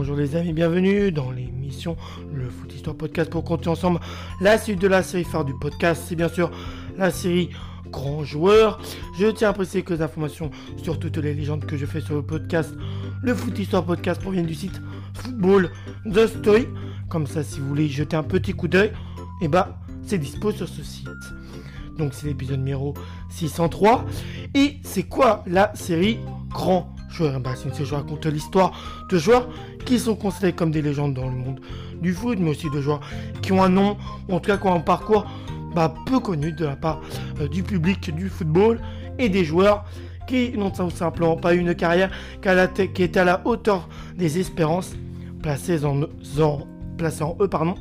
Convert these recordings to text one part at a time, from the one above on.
Bonjour les amis, bienvenue dans l'émission Le Foot Histoire Podcast pour continuer ensemble la suite de la série phare du podcast. C'est bien sûr la série Grand Joueur. Je tiens à préciser que les informations sur toutes les légendes que je fais sur le podcast Le Foot Histoire Podcast proviennent du site Football The Story. Comme ça, si vous voulez jeter un petit coup d'œil, et eh bah c'est dispo sur ce site. Donc c'est l'épisode numéro 603. Et c'est quoi la série Grand joueurs. Bah, c'est je raconte l'histoire de joueurs qui sont considérés comme des légendes dans le monde du foot, mais aussi de joueurs qui ont un nom, en tout cas qui ont un parcours bah, peu connu de la part euh, du public du football et des joueurs qui n'ont simplement pas eu une carrière qui était à la hauteur des espérances placées en, eux. Pardon.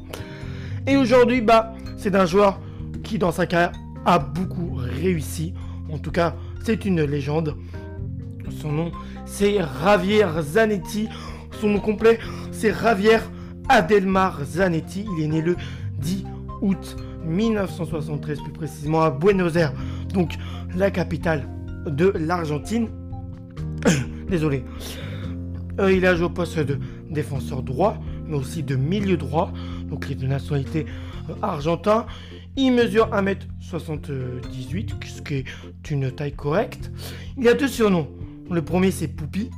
Et aujourd'hui, bah, c'est un joueur qui dans sa carrière a beaucoup réussi. En tout cas, c'est une légende. Son nom, c'est Javier Zanetti. Son nom complet, c'est Javier Adelmar Zanetti. Il est né le 10 août 1973, plus précisément à Buenos Aires, donc la capitale de l'Argentine. Désolé. Euh, il a joué au poste de défenseur droit, mais aussi de milieu droit, donc il est de nationalité euh, argentin. Il mesure 1m78, ce qui est une taille correcte. Il a deux surnoms. Le premier c'est Poupi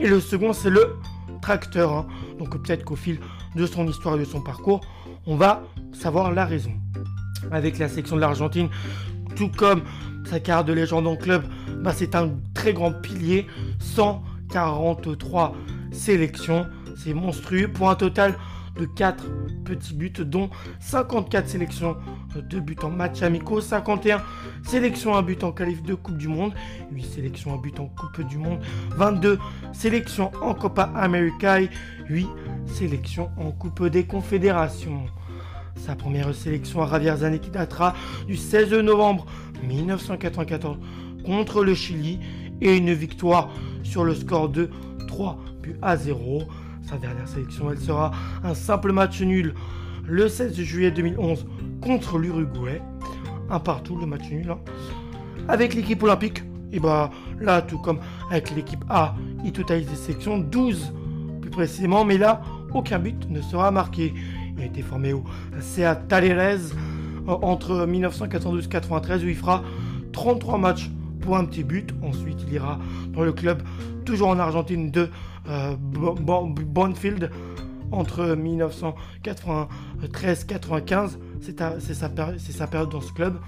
et le second c'est le tracteur. Hein. Donc peut-être qu'au fil de son histoire et de son parcours, on va savoir la raison. Avec la section de l'Argentine, tout comme sa carrière de légende en club, bah, c'est un très grand pilier. 143 sélections, c'est monstrueux pour un total de 4 petits buts, dont 54 sélections de buts en match amicaux, 51 sélections à but en qualif de Coupe du Monde, 8 sélections à but en Coupe du Monde, 22 sélections en Copa América, 8 sélections en Coupe des Confédérations. Sa première sélection à Javier Zanetti datera du 16 novembre 1994 contre le Chili et une victoire sur le score de 3 buts à 0. Sa dernière sélection, elle sera un simple match nul le 16 juillet 2011 contre l'Uruguay. Un partout, le match nul. Hein. Avec l'équipe olympique, et bah là, tout comme avec l'équipe A, il totalise des sélections 12 plus précisément, mais là, aucun but ne sera marqué. Il a été formé au CA Talleres euh, entre 1992-93 où il fera 33 matchs pour un petit but. Ensuite, il ira dans le club, toujours en Argentine, de euh, Bonfield entre 1993-95. C'est sa, période dans ce club.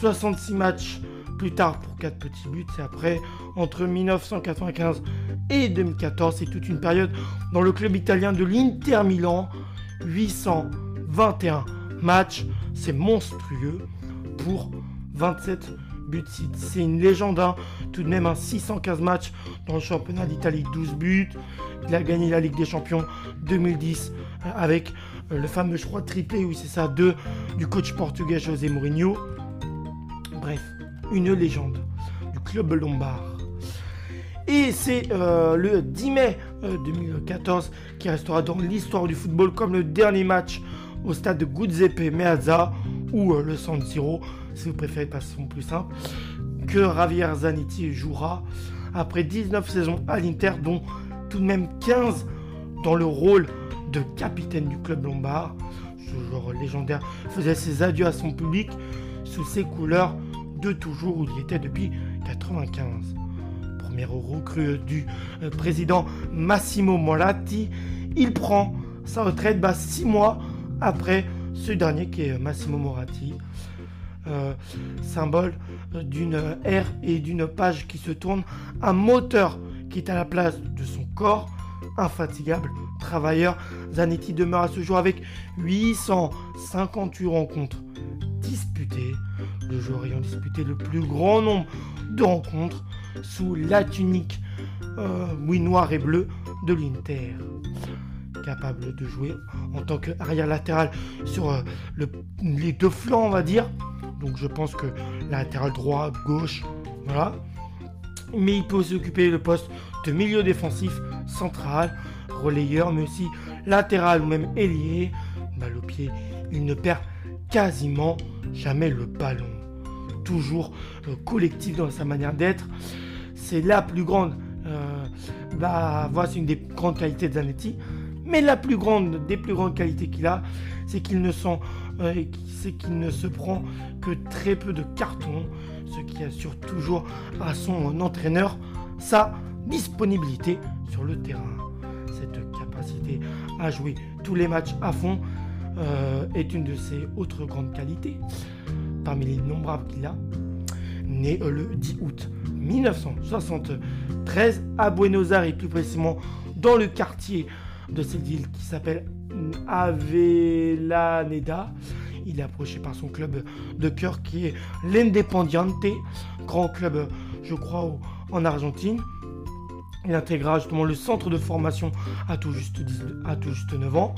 66 matchs plus tard pour 4 petits buts. C'est après, entre 1995 et 2014, c'est toute une période dans le club italien de l'Inter Milan. 821 matchs. C'est monstrueux pour 27 buts. C'est une légende. Hein. Tout de même un 615 matchs dans le championnat d'Italie, 12 buts. Il a gagné la Ligue des Champions 2010 euh, avec euh, le fameux, je crois, triplé, oui c'est ça, 2 du coach portugais José Mourinho. Bref, une légende du club lombard. Et c'est euh, le 10 mai 2014 qui restera dans l'histoire du football comme le dernier match au stade de Meazza ou le San Siro, si vous préférez de façon plus simple, que Javier Zanetti jouera après 19 saisons à l'Inter, dont tout de même 15 dans le rôle de capitaine du club lombard. Ce joueur légendaire faisait ses adieux à son public sous ses couleurs de toujours où il était depuis 95. Première recrue du euh, président Massimo Moratti, il prend sa retraite 6 mois après ce dernier qui est Massimo Moratti. Euh, symbole d'une ère et d'une page qui se tourne, un moteur qui est à la place de son corps, infatigable, travailleur, Zanetti demeure à ce jour avec 858 rencontres disputées, le joueur ayant disputé le plus grand nombre de rencontres sous la tunique euh, oui, noir et bleu de l'Inter. Capable de jouer en tant qu'arrière latéral sur euh, les deux flancs, on va dire, donc je pense que latéral droit, gauche, voilà. Mais il peut aussi occuper le poste de milieu défensif central, relayeur, mais aussi latéral ou même ailier. Balle au pied, il ne perd quasiment jamais le ballon. Toujours euh, collectif dans sa manière d'être. C'est la plus grande euh, bah, c'est une des grandes qualités de Zanetti. Mais la plus grande des plus grandes qualités qu'il a, c'est qu'il ne, euh, qu'il ne se prend que très peu de cartons, ce qui assure toujours à son entraîneur sa disponibilité sur le terrain. Cette capacité à jouer tous les matchs à fond euh, est une de ses autres grandes qualités. Parmi les nombrables qu'il a, né le 10 août 1973 à Buenos Aires et plus précisément dans le quartier de cette ville qui s'appelle Avelaneda. Il est approché par son club de cœur qui est l'Independiente, grand club, je crois, en Argentine. Il intégra justement le centre de formation à tout juste, à tout juste 9 ans.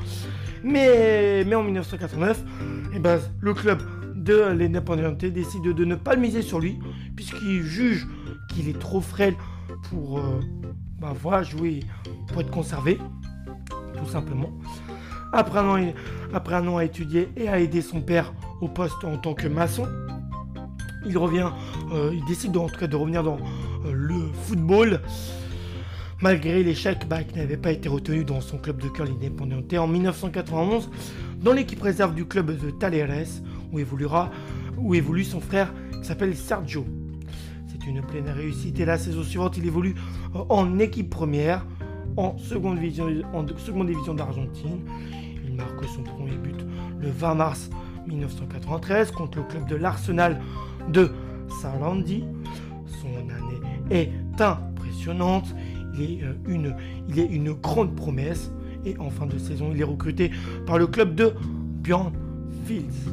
Mais, en 1989, eh ben, le club de l'Independiente décide de ne pas miser sur lui, puisqu'il juge qu'il est trop frêle pour euh, bah, jouer, pour être conservé, tout simplement. Après un, an, après un an à étudier et à aider son père au poste en tant que maçon, il revient, euh, il décide en tout cas de revenir dans euh, le football malgré l'échec bah, n'avait pas été retenu dans son club de cœur l'Independiente en 1991 dans l'équipe réserve du club de Taleres où évoluera où évolue son frère qui s'appelle Sergio. C'est une pleine réussite et la saison suivante il évolue euh, en équipe première en seconde division, en seconde division d'Argentine. Il marque son premier but le 20 mars 1993 contre le club de l'Arsenal de Sarlandi. Son année est impressionnante. Il est, euh, une, il est une grande promesse. Et en fin de saison, il est recruté par le club de Bjorn Fields.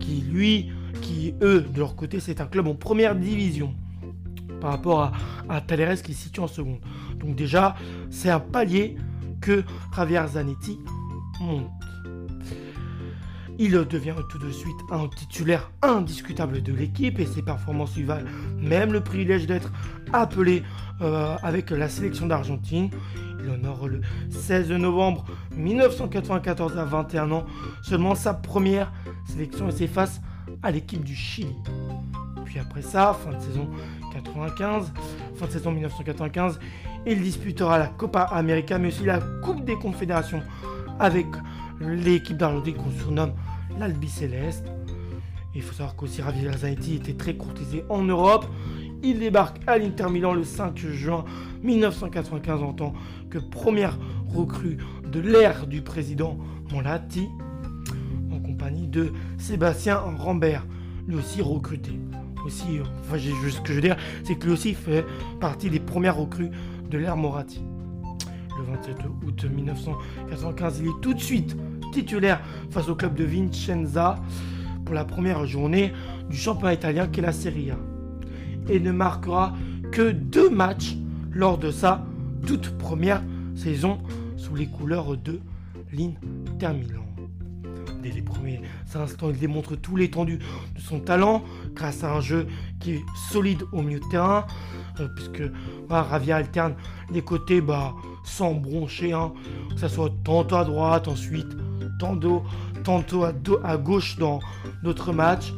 Qui lui, qui eux, de leur côté, c'est un club en première division. Par rapport à, à qui est situé en seconde. Donc déjà, c'est un palier que Javier Zanetti monte. Il devient tout de suite un titulaire indiscutable de l'équipe et ses performances lui valent même le privilège d'être appelé euh, avec la sélection d'Argentine. Il honore le 16 novembre 1994 à 21 ans seulement sa première sélection et s'efface à l'équipe du Chili. Puis après ça, fin de saison 95, fin de saison 1995, il disputera la Copa América, mais aussi la Coupe des Confédérations avec l'équipe d'Argentine qu'on surnomme l'Albi Céleste. Il faut savoir qu'aussi Ravi Zanetti était très courtisé en Europe. Il débarque à l'Inter Milan le 5 juin 1995 en tant que première recrue de l'ère du président Molatti, en compagnie de Sébastien Rambert, lui aussi recruté. Aussi, enfin, ce que je veux dire, c'est que lui aussi fait partie des premières recrues de l'ère Moratti. Le 27 août 1995, il est tout de suite titulaire face au club de Vincenza pour la première journée du championnat italien qu'est la Serie A. Et ne marquera que deux matchs lors de sa toute première saison sous les couleurs de l'Inter Milan. Dès les premiers instants, il démontre tout l'étendue de son talent grâce à un jeu qui est solide au milieu de terrain, euh, puisque Ravia alterne les côtés bah, sans broncher, hein, que ce soit tantôt à droite, ensuite tantôt, tantôt à, gauche dans notre match.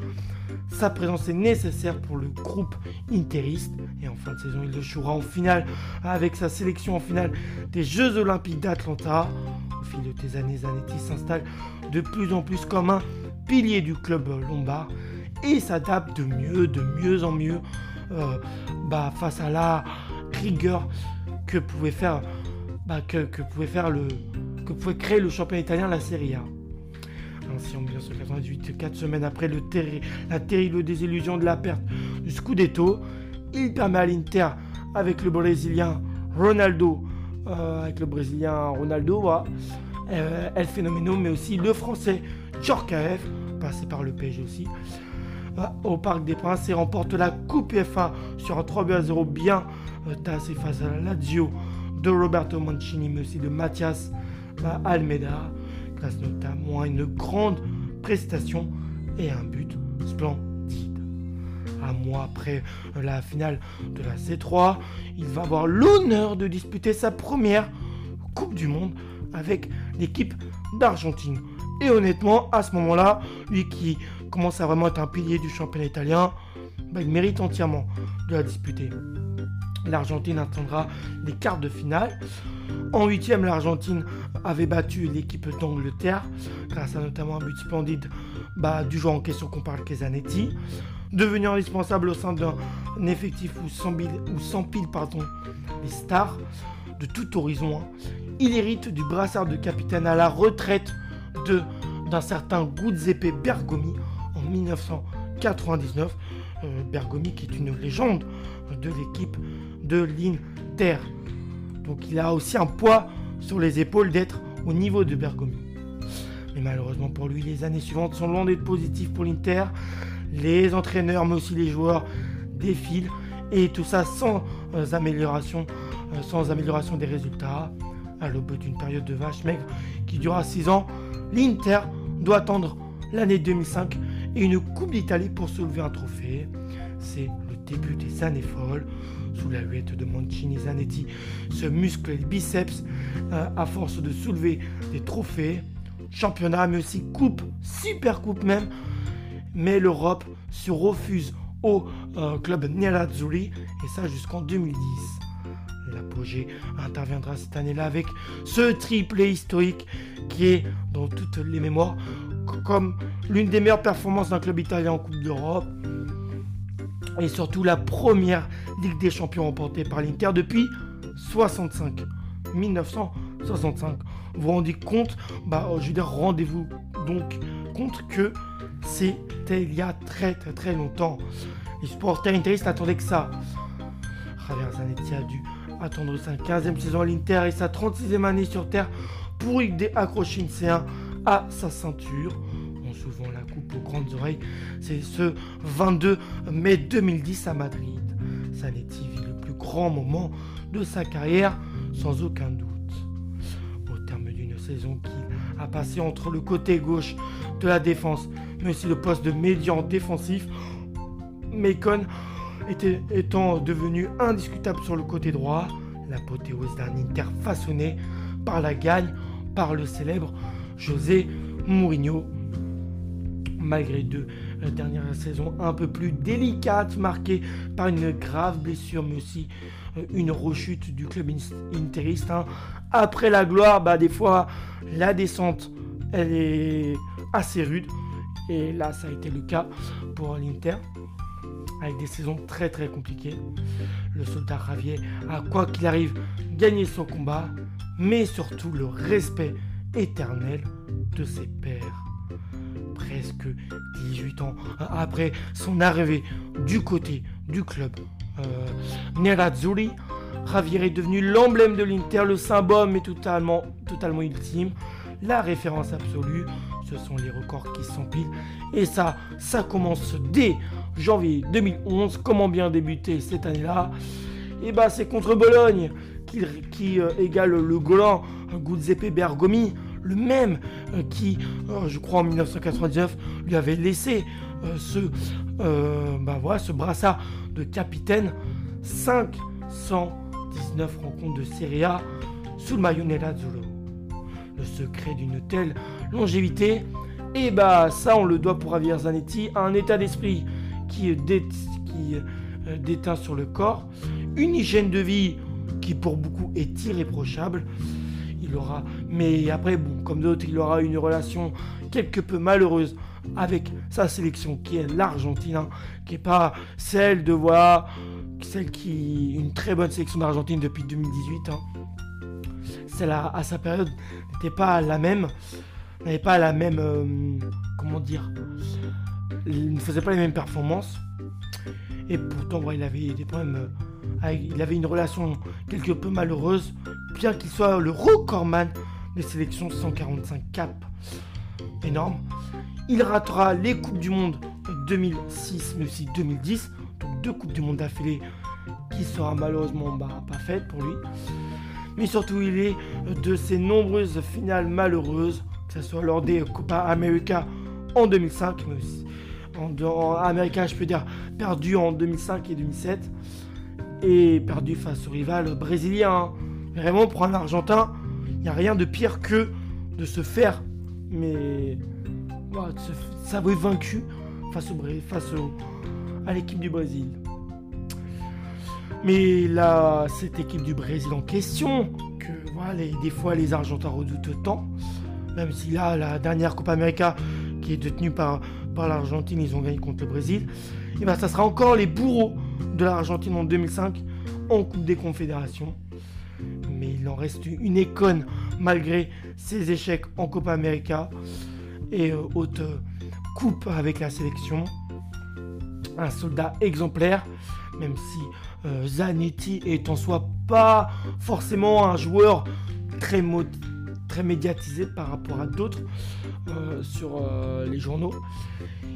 Sa présence est nécessaire pour le groupe interiste et en fin de saison il jouera en finale avec sa sélection en finale des Jeux Olympiques d'Atlanta. Au fil de tes années, Zanetti s'installe de plus en plus comme un pilier du club lombard et s'adapte de mieux, de mieux en mieux euh, bah, face à la rigueur que pouvait faire, bah, le, que créer le champion italien, la Serie A. Ainsi, en 1998, quatre semaines après la terrible désillusion de la perte du Scudetto, il permet à l'Inter, avec le Brésilien Ronaldo, euh, avec le Brésilien Ronaldo, voilà, euh, El Phénoméno, mais aussi le Français Djorkaeff, passé par le PSG aussi, au Parc des Princes et remporte la Coupe FA sur un 3 à 0 bien euh, tassé face à la Lazio de Roberto Mancini, mais aussi de Mathias Almeida, grâce notamment à une grande prestation et un but splendide. Un mois après la finale de la C3, il va avoir l'honneur de disputer sa première Coupe du Monde avec l'équipe d'Argentine. Et honnêtement, à ce moment-là, lui qui commence à vraiment être un pilier du championnat italien, bah, il mérite entièrement de la disputer. l'Argentine attendra les quarts de finale. En huitième, l'Argentine avait battu l'équipe d'Angleterre grâce à notamment un but splendide bah, du joueur en question qu'on parle Kezanetti. Devenu indispensable au sein d'un effectif où s'empilent les stars de tout horizon, hein. il hérite du brassard de capitaine à la retraite d'un certain Giuseppe Bergomi 1999. Euh, Bergomi qui est une légende de l'équipe de l'Inter. Donc il a aussi un poids sur les épaules d'être au niveau de Bergomi. Mais malheureusement pour lui, les années suivantes sont loin d'être positives pour l'Inter. Les entraîneurs, mais aussi les joueurs défilent. Et tout ça sans euh, amélioration, euh, sans amélioration des résultats. À l'aube d'une période de vache maigre qui durera 6 ans, l'Inter doit attendre l'année 2005 et une Coupe d'Italie pour soulever un trophée. C'est le début des années folles sous la huette de Mancini Zanetti se muscle les biceps euh, à force de soulever des trophées, championnat, mais aussi coupe, super coupe même. Mais l'Europe se refuse au euh, club Nerazzurri et ça jusqu'en 2010. L'apogée interviendra cette année-là avec ce triplé historique qui est dans toutes les mémoires comme l'une des meilleures performances d'un club italien en Coupe d'Europe et surtout la première Ligue des Champions remportée par l'Inter depuis 65. 1965. Vous vous rendez compte? Bah, je veux dire, rendez-vous donc compte que c'était il y a très très très longtemps. Les supporters interistes attendaient que ça. Javier Zanetti a dû attendre sa 15e saison à l'Inter et sa 36e année sur Terre pour accrocher une C1 à sa ceinture souvent la coupe aux grandes oreilles. C'est ce 22 mai 2010 à Madrid. Zanetti vit le plus grand moment de sa carrière, sans aucun doute. Au terme d'une saison qu'il a passé entre le côté gauche de la défense, mais aussi le poste de médian défensif, Macon était, étant devenu indiscutable sur le côté droit, l'apothéose d'un Inter façonné par la gagne par le célèbre José Mourinho malgré deux euh, dernières saisons un peu plus délicates, marquées par une grave blessure, mais aussi euh, une rechute du club interiste. Hein. Après la gloire, bah, des fois, la descente, elle est assez rude. Et là, ça a été le cas pour l'Inter, avec des saisons très très compliquées. Le soldat Ravier a, quoi qu'il arrive, gagné son combat, mais surtout le respect éternel de ses pairs presque 18 ans après son arrivée du côté du club euh, Javier est devenu l'emblème de l'Inter, le symbole mais totalement, totalement ultime, la référence absolue. Ce sont les records qui s'empilent. Et ça, ça commence dès janvier 2011. Comment bien débuter cette année-là? Et eh bah, ben, c'est contre Bologne qui, qui euh, égale le Golan Giuseppe Bergomi le même euh, qui, euh, je crois en 1999, lui avait laissé euh, ce, bah voilà, ce brassard de capitaine. 519 rencontres de Serie A sous le maillot Zulu. Le secret d'une telle longévité, et eh bah ça on le doit pour Javier Zanetti, un état d'esprit qui déteint sur le corps, une hygiène de vie qui pour beaucoup est irréprochable, il aura, mais après, bon, comme d'autres, il aura une relation quelque peu malheureuse avec sa sélection qui est l'Argentine, hein, qui n'est pas celle de voir, celle qui une très bonne sélection d'Argentine depuis 2018. Hein. Celle à, sa période n'était pas la même, n'avait pas la même, euh, comment dire, il ne faisait pas les mêmes performances. Et pourtant, il avait des problèmes. Euh, il avait une relation quelque peu malheureuse bien qu'il soit le recordman des sélections 145 cap. Énorme. Il ratera les Coupes du Monde 2006 mais aussi 2010. Donc deux Coupes du Monde d'affilée qui sera malheureusement bah, pas faite pour lui. Mais surtout il est de ces nombreuses finales malheureuses, que ce soit lors des Copa América en 2005, mais aussi en, américain je peux dire perdu en 2005 et 2007 et perdu face au rival brésilien Vraiment, pour un Argentin, il n'y a rien de pire que de se faire, mais voilà, de se vaincu face, à l'équipe du Brésil. Mais là, cette équipe du Brésil en question, que voilà, des fois les Argentins redoutent tant, même si là, la dernière Copa América qui est détenue par, par l'Argentine, ils ont gagné contre le Brésil, et bien ça sera encore les bourreaux de l'Argentine en 2005 en Coupe des Confédérations. Mais il en reste une icône malgré ses échecs en Copa América et euh, haute coupe avec la sélection. Un soldat exemplaire, même si euh, Zanetti est en soi pas forcément un joueur très, très médiatisé par rapport à d'autres euh, sur euh, les journaux.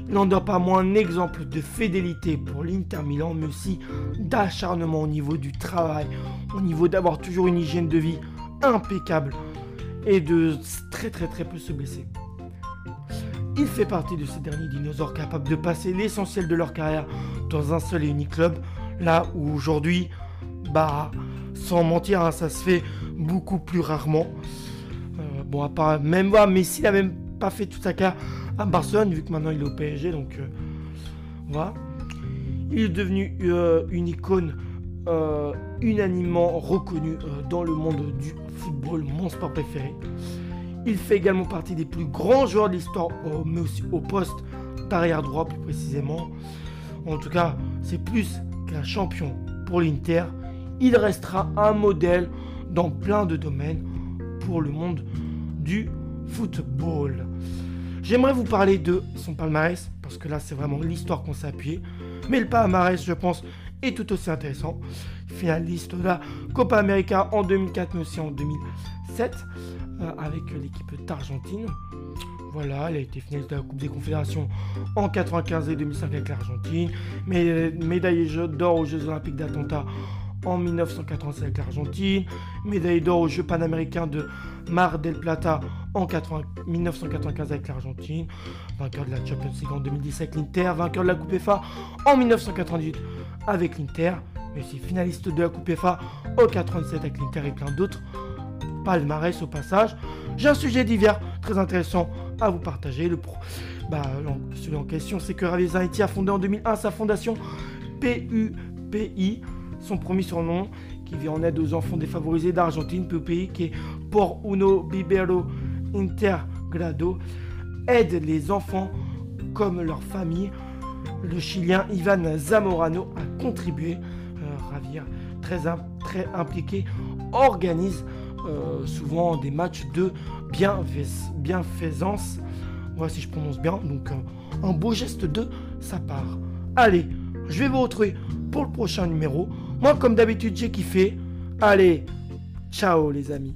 Il n'en donne pas moins un exemple de fidélité pour l'Inter Milan, mais aussi d'acharnement au niveau du travail, au niveau d'avoir toujours une hygiène de vie impeccable et de très très très peu se blesser. Il fait partie de ces derniers dinosaures capables de passer l'essentiel de leur carrière dans un seul et unique club, Là où aujourd'hui, bah, sans mentir, hein, ça se fait beaucoup plus rarement. Euh, à part même voir, Messi n'a même pas fait toute sa carrière à Barcelone, vu que maintenant il est au PSG, donc euh, voilà. Il est devenu euh, une icône unanimement reconnue dans le monde du football, mon sport préféré. Il fait également partie des plus grands joueurs de l'histoire, mais aussi au poste d'arrière droit plus précisément. En tout cas, c'est plus qu'un champion pour l'Inter, il restera un modèle dans plein de domaines pour le monde du football. J'aimerais vous parler de son palmarès, parce que là c'est vraiment l'histoire qu'on s'est appuyé. Mais le palmarès, je pense, est tout aussi intéressant. Finaliste de la Copa América en 2004, mais aussi en 2007, euh, avec l'équipe d'Argentine. Voilà, elle a été finaliste de la Coupe des Confédérations en 95 et 2005 avec l'Argentine. Médaille d'or aux Jeux Olympiques d'Atlanta en 1987 avec l'Argentine. Médaille d'or aux Jeux Panaméricains de Mar del Plata en 1995 avec l'Argentine. Vainqueur de la Champions League en 2010 avec l'Inter. Vainqueur de la Coupe FA en 1998 avec l'Inter. Mais aussi finaliste de la Coupe FA en 97 avec l'Inter et plein d'autres palmarès au passage. J'ai un sujet divers très intéressant à vous partager. Le bah, celui en question, c'est que Ravi Zanetti a fondé en 2001 sa fondation PUPI, son premier surnom, qui vient en aide aux enfants défavorisés d'Argentine, PUPI, qui est Por Uno Bibero Intergrado, aide les enfants comme leur famille. Le Chilien Ivan Zamorano a contribué, euh, très, très impliqué, organise euh, souvent des matchs de bienfaisance. Voilà si je prononce bien. Donc euh, un beau geste de sa part. Allez, je vais vous retrouver pour le prochain numéro. Moi comme d'habitude j'ai kiffé. Allez, ciao les amis.